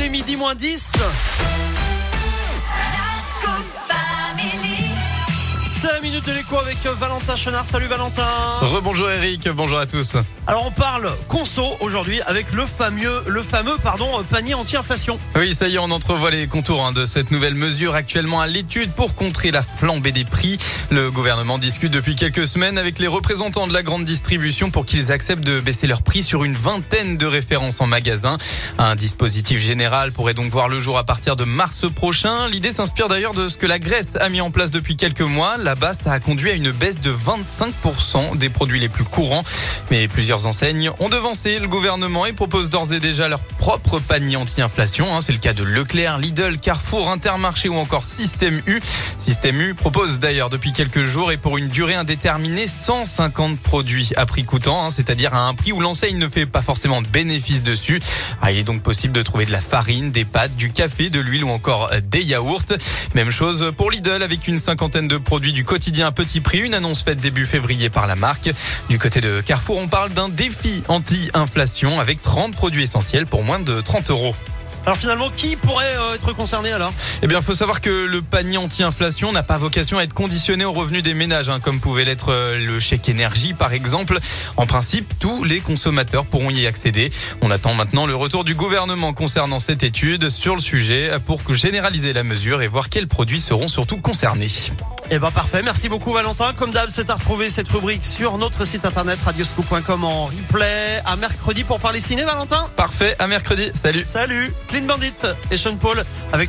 il est midi moins 10. C'est la minute de l'écho avec Valentin Chenard. Salut Valentin. Rebonjour Eric, bonjour à tous. Alors on parle conso aujourd'hui avec le fameux, le fameux pardon, panier anti-inflation. Oui, ça y est, on entrevoit les contours hein, de cette nouvelle mesure actuellement à l'étude pour contrer la flambée des prix. Le gouvernement discute depuis quelques semaines avec les représentants de la grande distribution pour qu'ils acceptent de baisser leurs prix sur une vingtaine de références en magasin. Un dispositif général pourrait donc voir le jour à partir de mars prochain. L'idée s'inspire d'ailleurs de ce que la Grèce a mis en place depuis quelques mois là-bas, ça a conduit à une baisse de 25% des produits les plus courants. Mais plusieurs enseignes ont devancé le gouvernement et proposent d'ores et déjà leur propre panier anti-inflation. Hein. C'est le cas de Leclerc, Lidl, Carrefour, Intermarché ou encore Système U. Système U propose d'ailleurs depuis quelques jours et pour une durée indéterminée 150 produits à prix coûtant, hein. c'est-à-dire à un prix où l'enseigne ne fait pas forcément de bénéfice dessus. Ah, il est donc possible de trouver de la farine, des pâtes, du café, de l'huile ou encore des yaourts. Même chose pour Lidl avec une cinquantaine de produits du du quotidien à petit prix, une annonce faite début février par la marque. Du côté de Carrefour, on parle d'un défi anti-inflation avec 30 produits essentiels pour moins de 30 euros. Alors finalement, qui pourrait euh, être concerné alors? Eh bien, il faut savoir que le panier anti-inflation n'a pas vocation à être conditionné aux revenus des ménages, hein, comme pouvait l'être euh, le chèque énergie par exemple. En principe, tous les consommateurs pourront y accéder. On attend maintenant le retour du gouvernement concernant cette étude sur le sujet pour généraliser la mesure et voir quels produits seront surtout concernés. Eh ben parfait, merci beaucoup Valentin. Comme d'hab, c'est à retrouver cette rubrique sur notre site internet radioscoop.com en replay. À mercredi pour parler ciné, Valentin. Parfait, à mercredi. Salut. Salut. Clean Bandit et Sean Paul avec